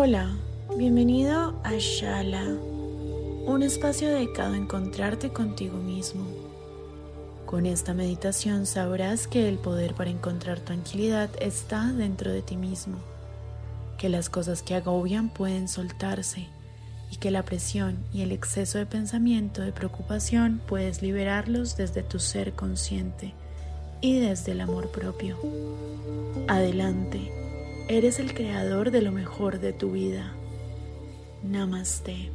Hola, bienvenido a Shala, un espacio dedicado a encontrarte contigo mismo. Con esta meditación sabrás que el poder para encontrar tranquilidad está dentro de ti mismo, que las cosas que agobian pueden soltarse y que la presión y el exceso de pensamiento de preocupación puedes liberarlos desde tu ser consciente y desde el amor propio. Adelante Eres el creador de lo mejor de tu vida. Namaste.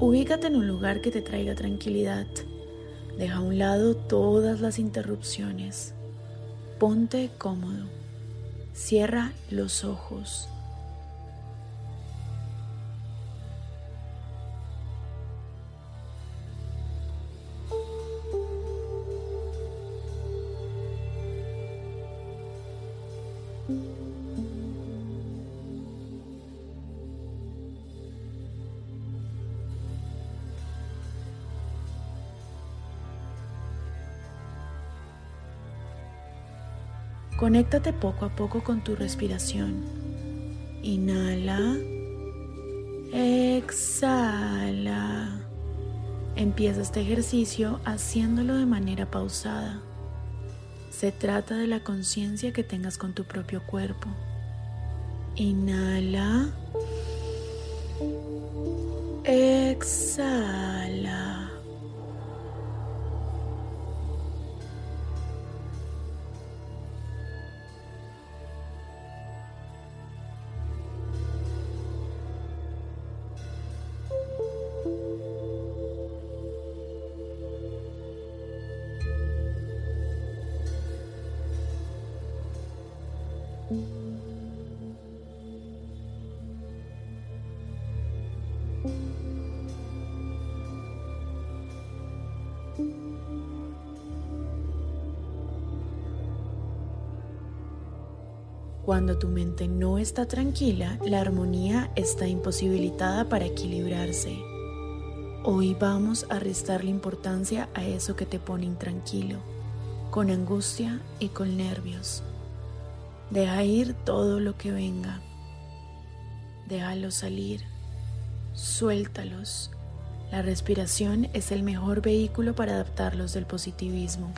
Ubícate en un lugar que te traiga tranquilidad. Deja a un lado todas las interrupciones. Ponte cómodo. Cierra los ojos. Conéctate poco a poco con tu respiración. Inhala. Exhala. Empieza este ejercicio haciéndolo de manera pausada. Se trata de la conciencia que tengas con tu propio cuerpo. Inhala. Exhala. Cuando tu mente no está tranquila, la armonía está imposibilitada para equilibrarse. Hoy vamos a restarle importancia a eso que te pone intranquilo, con angustia y con nervios. Deja ir todo lo que venga. Déjalo salir. Suéltalos. La respiración es el mejor vehículo para adaptarlos del positivismo.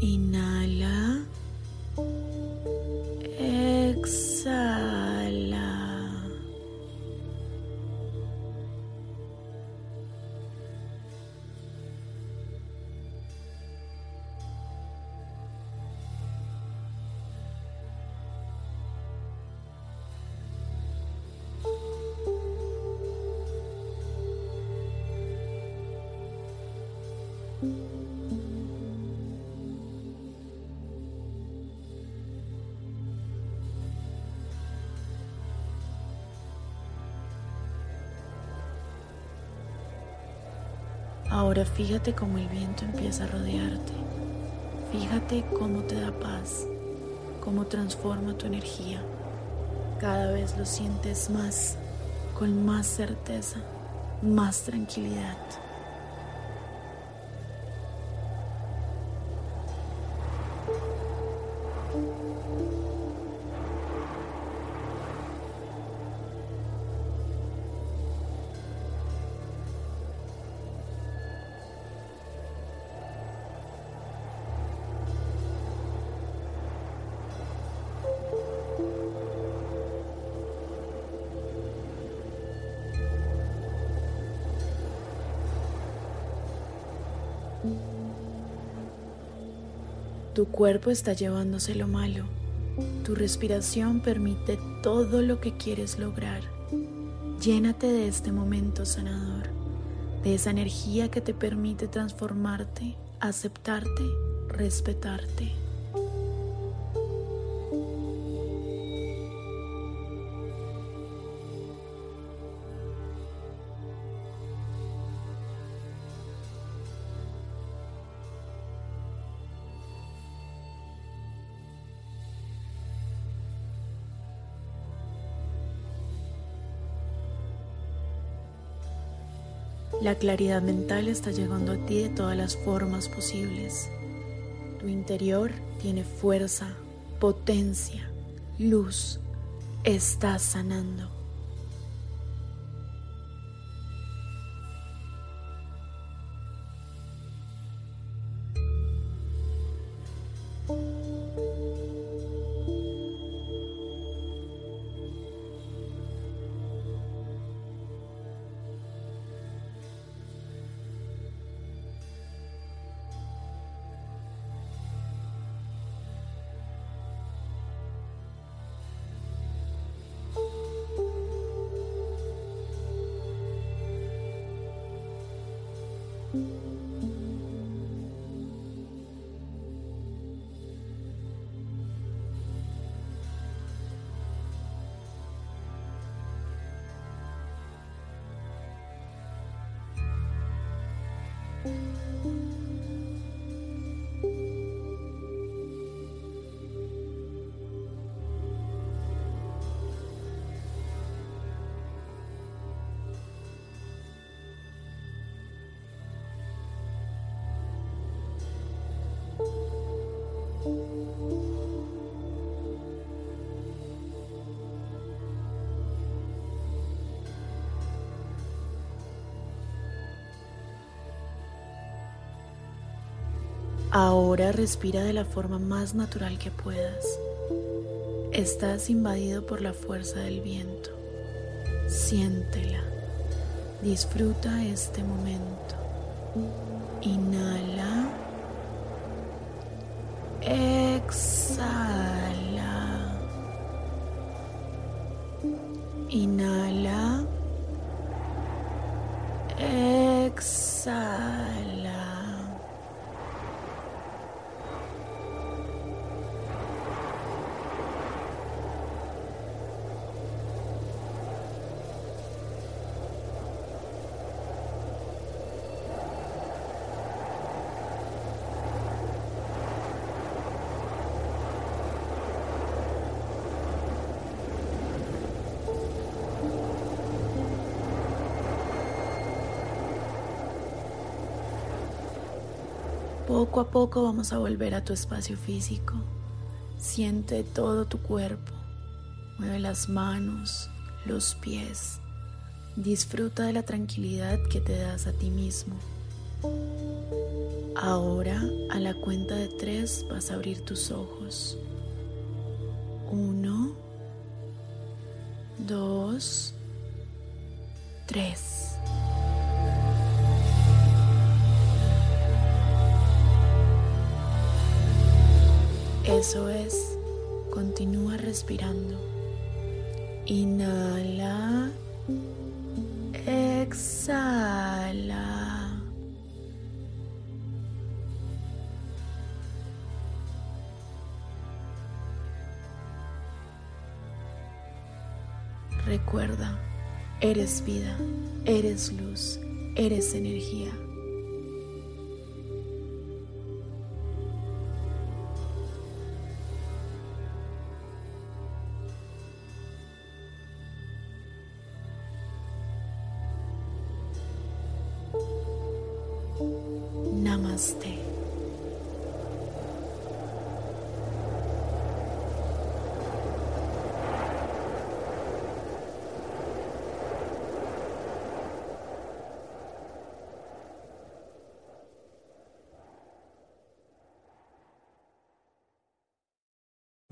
Inhala. Ahora fíjate cómo el viento empieza a rodearte. Fíjate cómo te da paz, cómo transforma tu energía. Cada vez lo sientes más, con más certeza, más tranquilidad. Tu cuerpo está llevándose lo malo. Tu respiración permite todo lo que quieres lograr. Llénate de este momento sanador, de esa energía que te permite transformarte, aceptarte, respetarte. La claridad mental está llegando a ti de todas las formas posibles. Tu interior tiene fuerza, potencia, luz. Estás sanando. Música Ahora respira de la forma más natural que puedas. Estás invadido por la fuerza del viento. Siéntela. Disfruta este momento. Inhala. Exhala. Inhala. Exhala. Poco a poco vamos a volver a tu espacio físico. Siente todo tu cuerpo. Mueve las manos, los pies. Disfruta de la tranquilidad que te das a ti mismo. Ahora, a la cuenta de tres, vas a abrir tus ojos. Uno, dos, tres. Eso es, continúa respirando. Inhala, exhala. Recuerda, eres vida, eres luz, eres energía.